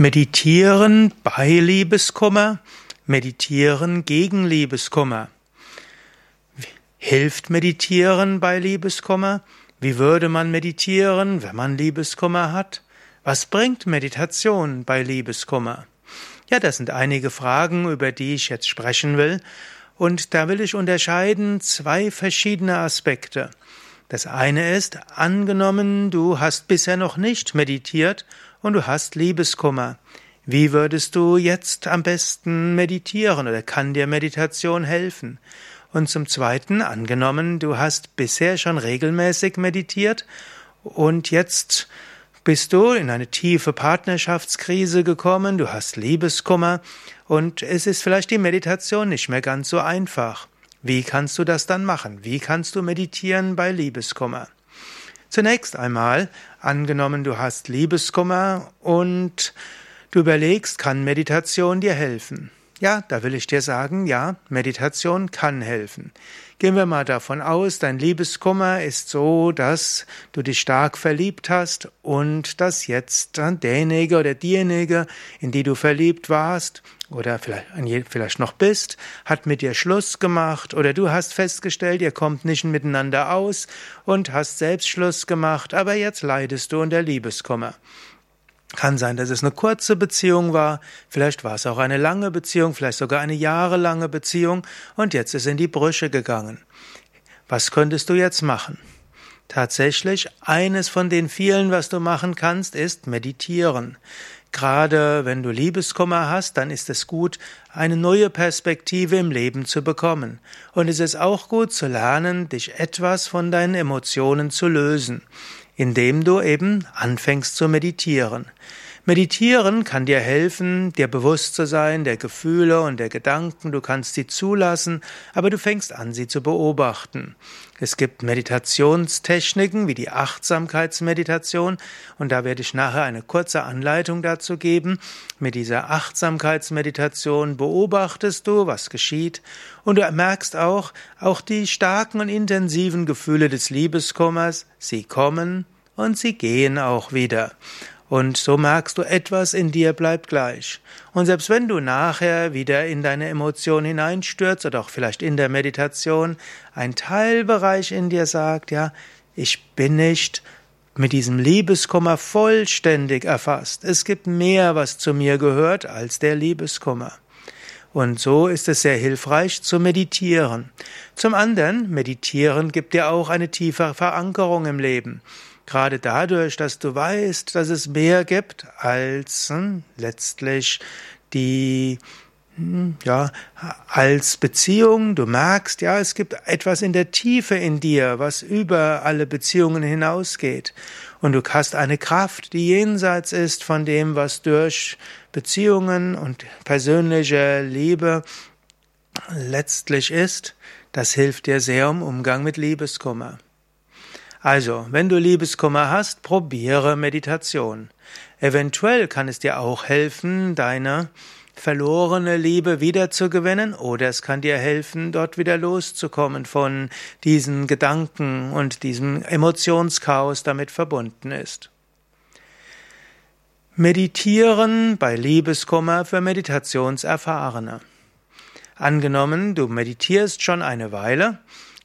Meditieren bei Liebeskummer, meditieren gegen Liebeskummer. Hilft Meditieren bei Liebeskummer? Wie würde man meditieren, wenn man Liebeskummer hat? Was bringt Meditation bei Liebeskummer? Ja, das sind einige Fragen, über die ich jetzt sprechen will, und da will ich unterscheiden zwei verschiedene Aspekte. Das eine ist, angenommen, du hast bisher noch nicht meditiert und du hast Liebeskummer. Wie würdest du jetzt am besten meditieren oder kann dir Meditation helfen? Und zum Zweiten, angenommen, du hast bisher schon regelmäßig meditiert und jetzt bist du in eine tiefe Partnerschaftskrise gekommen, du hast Liebeskummer und es ist vielleicht die Meditation nicht mehr ganz so einfach. Wie kannst du das dann machen? Wie kannst du meditieren bei Liebeskummer? Zunächst einmal, angenommen du hast Liebeskummer und du überlegst, kann Meditation dir helfen? Ja, da will ich dir sagen, ja, Meditation kann helfen. Gehen wir mal davon aus, dein Liebeskummer ist so, dass du dich stark verliebt hast und dass jetzt derjenige oder diejenige, in die du verliebt warst oder vielleicht, vielleicht noch bist, hat mit dir Schluss gemacht oder du hast festgestellt, ihr kommt nicht miteinander aus und hast selbst Schluss gemacht, aber jetzt leidest du unter Liebeskummer. Kann sein, dass es eine kurze Beziehung war, vielleicht war es auch eine lange Beziehung, vielleicht sogar eine jahrelange Beziehung und jetzt ist in die Brüche gegangen. Was könntest du jetzt machen? Tatsächlich, eines von den vielen, was du machen kannst, ist meditieren. Gerade wenn du Liebeskummer hast, dann ist es gut, eine neue Perspektive im Leben zu bekommen. Und es ist auch gut zu lernen, dich etwas von deinen Emotionen zu lösen indem du eben anfängst zu meditieren. Meditieren kann dir helfen, dir bewusst zu sein der Gefühle und der Gedanken, du kannst sie zulassen, aber du fängst an, sie zu beobachten. Es gibt Meditationstechniken wie die Achtsamkeitsmeditation und da werde ich nachher eine kurze Anleitung dazu geben. Mit dieser Achtsamkeitsmeditation beobachtest du, was geschieht und du merkst auch, auch die starken und intensiven Gefühle des Liebeskummers, sie kommen und sie gehen auch wieder. Und so merkst du, etwas in dir bleibt gleich. Und selbst wenn du nachher wieder in deine Emotion hineinstürzt oder auch vielleicht in der Meditation, ein Teilbereich in dir sagt, ja, ich bin nicht mit diesem Liebeskummer vollständig erfasst. Es gibt mehr, was zu mir gehört, als der Liebeskummer. Und so ist es sehr hilfreich zu meditieren. Zum anderen, meditieren gibt dir auch eine tiefe Verankerung im Leben. Gerade dadurch, dass du weißt, dass es mehr gibt als hm, letztlich die hm, ja, als Beziehung, du merkst, ja, es gibt etwas in der Tiefe in dir, was über alle Beziehungen hinausgeht. Und du hast eine Kraft, die jenseits ist von dem, was durch Beziehungen und persönliche Liebe letztlich ist. Das hilft dir sehr im Umgang mit Liebeskummer. Also, wenn du Liebeskummer hast, probiere Meditation. Eventuell kann es dir auch helfen, deine verlorene Liebe wiederzugewinnen oder es kann dir helfen, dort wieder loszukommen von diesen Gedanken und diesem Emotionschaos damit verbunden ist. Meditieren bei Liebeskummer für Meditationserfahrene. Angenommen, du meditierst schon eine Weile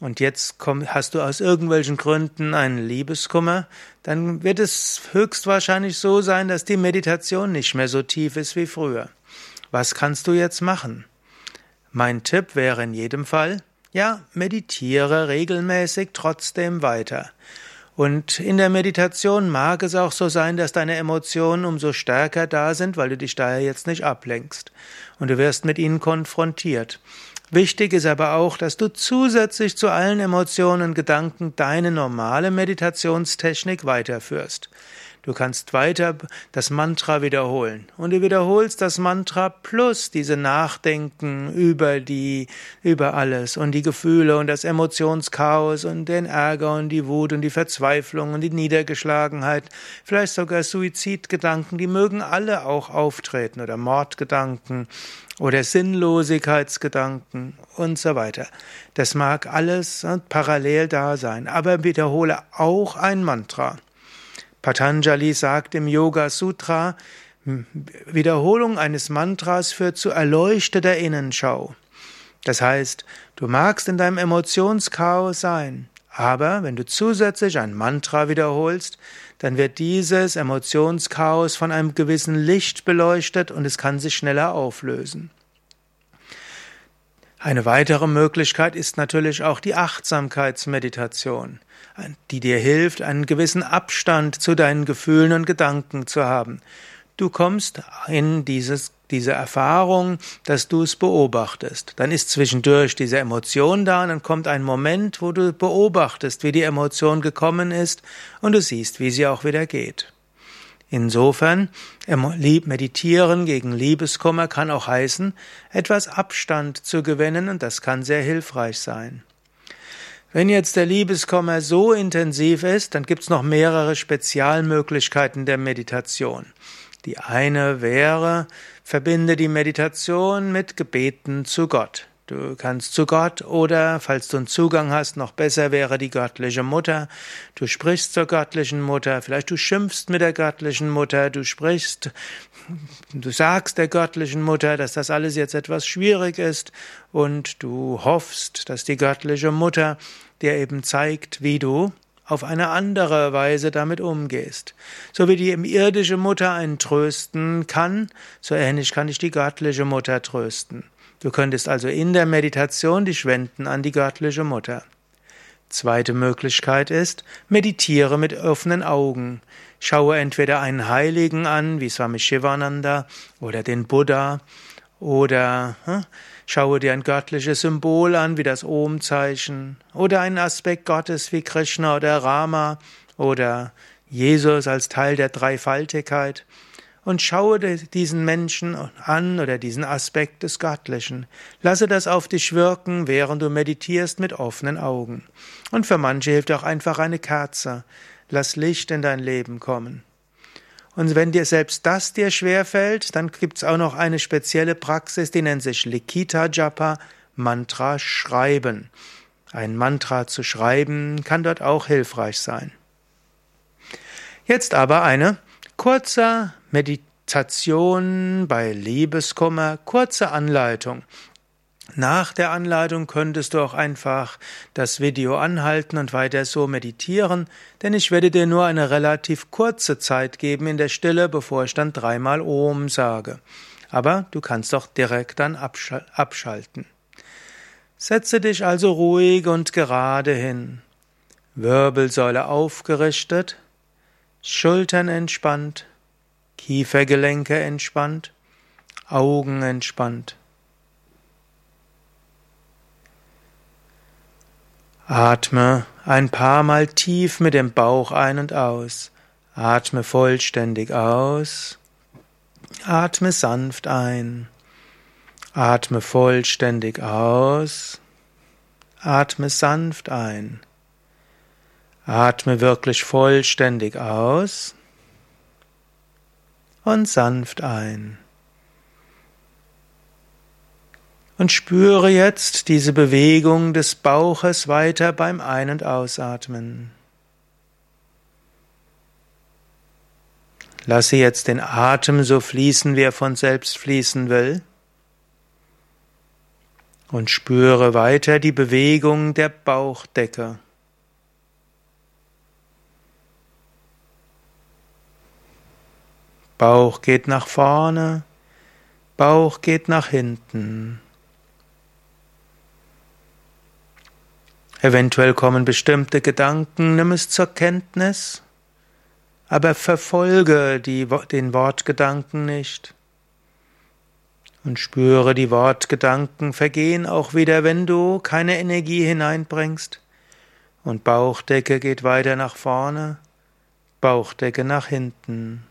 und jetzt komm, hast du aus irgendwelchen Gründen einen Liebeskummer, dann wird es höchstwahrscheinlich so sein, dass die Meditation nicht mehr so tief ist wie früher. Was kannst du jetzt machen? Mein Tipp wäre in jedem Fall, ja, meditiere regelmäßig trotzdem weiter. Und in der Meditation mag es auch so sein, dass deine Emotionen umso stärker da sind, weil du dich daher jetzt nicht ablenkst. Und du wirst mit ihnen konfrontiert. Wichtig ist aber auch, dass du zusätzlich zu allen Emotionen und Gedanken deine normale Meditationstechnik weiterführst. Du kannst weiter das Mantra wiederholen und du wiederholst das Mantra plus diese Nachdenken über die, über alles und die Gefühle und das Emotionschaos und den Ärger und die Wut und die Verzweiflung und die Niedergeschlagenheit, vielleicht sogar Suizidgedanken, die mögen alle auch auftreten oder Mordgedanken oder Sinnlosigkeitsgedanken und so weiter. Das mag alles äh, parallel da sein, aber wiederhole auch ein Mantra. Patanjali sagt im Yoga Sutra, Wiederholung eines Mantras führt zu erleuchteter Innenschau. Das heißt, du magst in deinem Emotionschaos sein, aber wenn du zusätzlich ein Mantra wiederholst, dann wird dieses Emotionschaos von einem gewissen Licht beleuchtet und es kann sich schneller auflösen. Eine weitere Möglichkeit ist natürlich auch die Achtsamkeitsmeditation, die dir hilft, einen gewissen Abstand zu deinen Gefühlen und Gedanken zu haben. Du kommst in dieses, diese Erfahrung, dass du es beobachtest. Dann ist zwischendurch diese Emotion da und dann kommt ein Moment, wo du beobachtest, wie die Emotion gekommen ist und du siehst, wie sie auch wieder geht. Insofern, meditieren gegen Liebeskummer kann auch heißen, etwas Abstand zu gewinnen und das kann sehr hilfreich sein. Wenn jetzt der Liebeskummer so intensiv ist, dann gibt es noch mehrere Spezialmöglichkeiten der Meditation. Die eine wäre, verbinde die Meditation mit Gebeten zu Gott. Du kannst zu Gott oder, falls du einen Zugang hast, noch besser wäre die göttliche Mutter. Du sprichst zur göttlichen Mutter, vielleicht du schimpfst mit der göttlichen Mutter, du sprichst, du sagst der göttlichen Mutter, dass das alles jetzt etwas schwierig ist und du hoffst, dass die göttliche Mutter dir eben zeigt, wie du auf eine andere Weise damit umgehst. So wie die irdische Mutter einen trösten kann, so ähnlich kann ich die göttliche Mutter trösten. Du könntest also in der Meditation dich wenden an die göttliche Mutter. Zweite Möglichkeit ist, meditiere mit offenen Augen. Schaue entweder einen Heiligen an, wie Swami Shivananda, oder den Buddha, oder hm, Schaue dir ein göttliches Symbol an, wie das Om-Zeichen, oder einen Aspekt Gottes wie Krishna oder Rama oder Jesus als Teil der Dreifaltigkeit und schaue diesen Menschen an oder diesen Aspekt des Göttlichen. Lasse das auf dich wirken, während du meditierst mit offenen Augen. Und für manche hilft auch einfach eine Kerze. Lass Licht in dein Leben kommen. Und wenn dir selbst das dir schwerfällt, dann gibt's auch noch eine spezielle Praxis, die nennt sich Likita Japa, Mantra schreiben. Ein Mantra zu schreiben kann dort auch hilfreich sein. Jetzt aber eine kurze Meditation bei Liebeskummer, kurze Anleitung. Nach der Anleitung könntest du auch einfach das Video anhalten und weiter so meditieren, denn ich werde dir nur eine relativ kurze Zeit geben in der Stille, bevor ich dann dreimal Om sage. Aber du kannst doch direkt dann abschalten. Setze dich also ruhig und gerade hin. Wirbelsäule aufgerichtet, Schultern entspannt, Kiefergelenke entspannt, Augen entspannt. Atme ein paar Mal tief mit dem Bauch ein und aus. Atme vollständig aus. Atme sanft ein. Atme vollständig aus. Atme sanft ein. Atme wirklich vollständig aus und sanft ein. Und spüre jetzt diese Bewegung des Bauches weiter beim Ein- und Ausatmen. Lasse jetzt den Atem so fließen, wie er von selbst fließen will. Und spüre weiter die Bewegung der Bauchdecke. Bauch geht nach vorne, Bauch geht nach hinten. Eventuell kommen bestimmte Gedanken, nimm es zur Kenntnis, aber verfolge die, den Wortgedanken nicht. Und spüre, die Wortgedanken vergehen auch wieder, wenn du keine Energie hineinbringst. Und Bauchdecke geht weiter nach vorne, Bauchdecke nach hinten.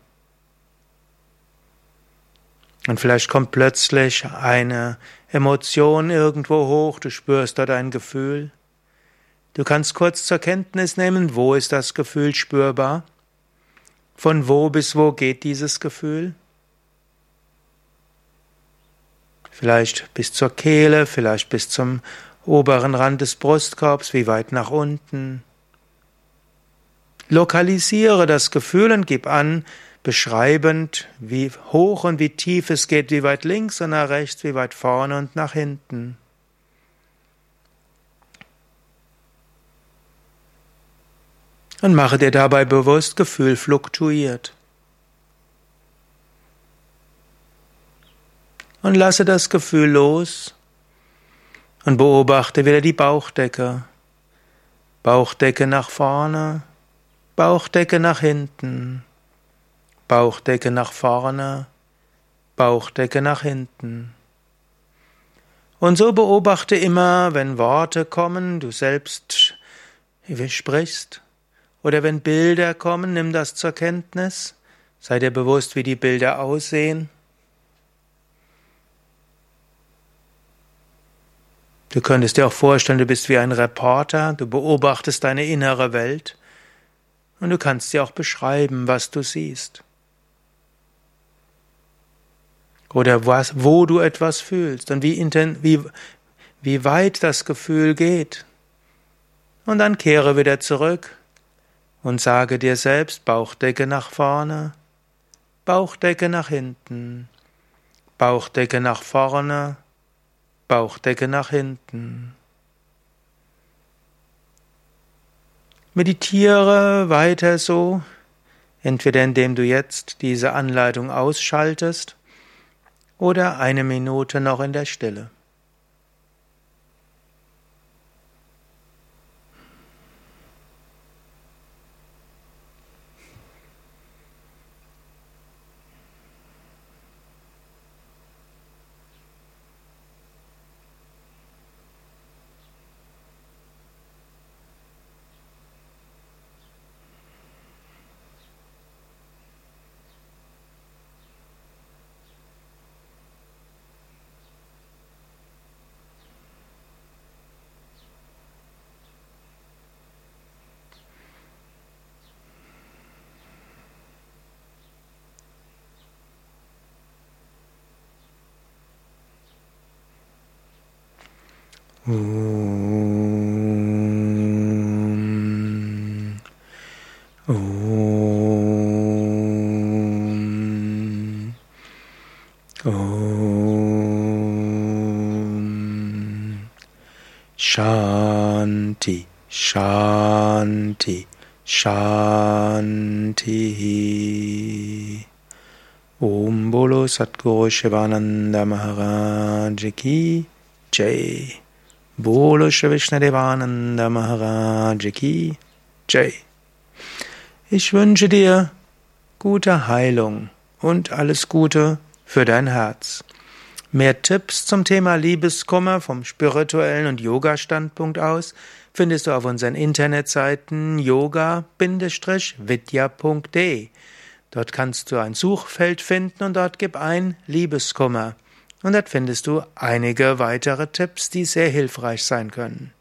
Und vielleicht kommt plötzlich eine Emotion irgendwo hoch, du spürst dort ein Gefühl. Du kannst kurz zur Kenntnis nehmen, wo ist das Gefühl spürbar? Von wo bis wo geht dieses Gefühl? Vielleicht bis zur Kehle, vielleicht bis zum oberen Rand des Brustkorbs, wie weit nach unten. Lokalisiere das Gefühl und gib an, beschreibend, wie hoch und wie tief es geht, wie weit links und nach rechts, wie weit vorne und nach hinten. Und mache dir dabei bewusst, Gefühl fluktuiert. Und lasse das Gefühl los und beobachte wieder die Bauchdecke. Bauchdecke nach vorne, Bauchdecke nach hinten, Bauchdecke nach vorne, Bauchdecke nach hinten. Und so beobachte immer, wenn Worte kommen, du selbst sprichst, oder wenn Bilder kommen, nimm das zur Kenntnis, sei dir bewusst, wie die Bilder aussehen. Du könntest dir auch vorstellen, du bist wie ein Reporter, du beobachtest deine innere Welt und du kannst dir auch beschreiben, was du siehst. Oder was, wo du etwas fühlst und wie, wie, wie weit das Gefühl geht. Und dann kehre wieder zurück und sage dir selbst Bauchdecke nach vorne, Bauchdecke nach hinten, Bauchdecke nach vorne, Bauchdecke nach hinten. Meditiere weiter so, entweder indem du jetzt diese Anleitung ausschaltest oder eine Minute noch in der Stille. Om. Om. Om. Shanti, Shanti, Shanti. Om Bolo Satguru Shivananda Maharaj Ki Jai. Bolo Shri Vishnadevananda Jai. Ich wünsche dir gute Heilung und alles Gute für dein Herz. Mehr Tipps zum Thema Liebeskummer vom spirituellen und Yoga-Standpunkt aus findest du auf unseren Internetseiten yoga-vidya.de. Dort kannst du ein Suchfeld finden und dort gib ein Liebeskummer. Und dort findest du einige weitere Tipps, die sehr hilfreich sein können.